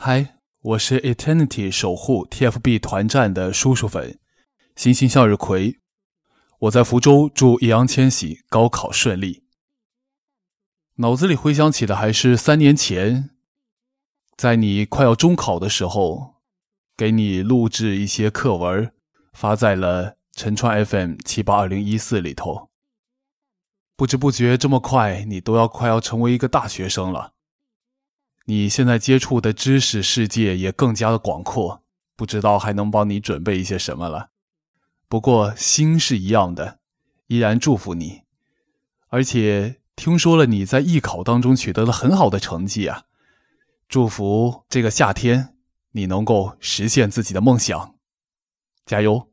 嗨，我是 Eternity 守护 TFB 团战的叔叔粉，星星向日葵。我在福州，祝易烊千玺高考顺利。脑子里回想起的还是三年前，在你快要中考的时候，给你录制一些课文，发在了陈川 FM 七八二零一四里头。不知不觉，这么快，你都要快要成为一个大学生了。你现在接触的知识世界也更加的广阔，不知道还能帮你准备一些什么了。不过心是一样的，依然祝福你，而且。听说了你在艺考当中取得了很好的成绩啊！祝福这个夏天你能够实现自己的梦想，加油！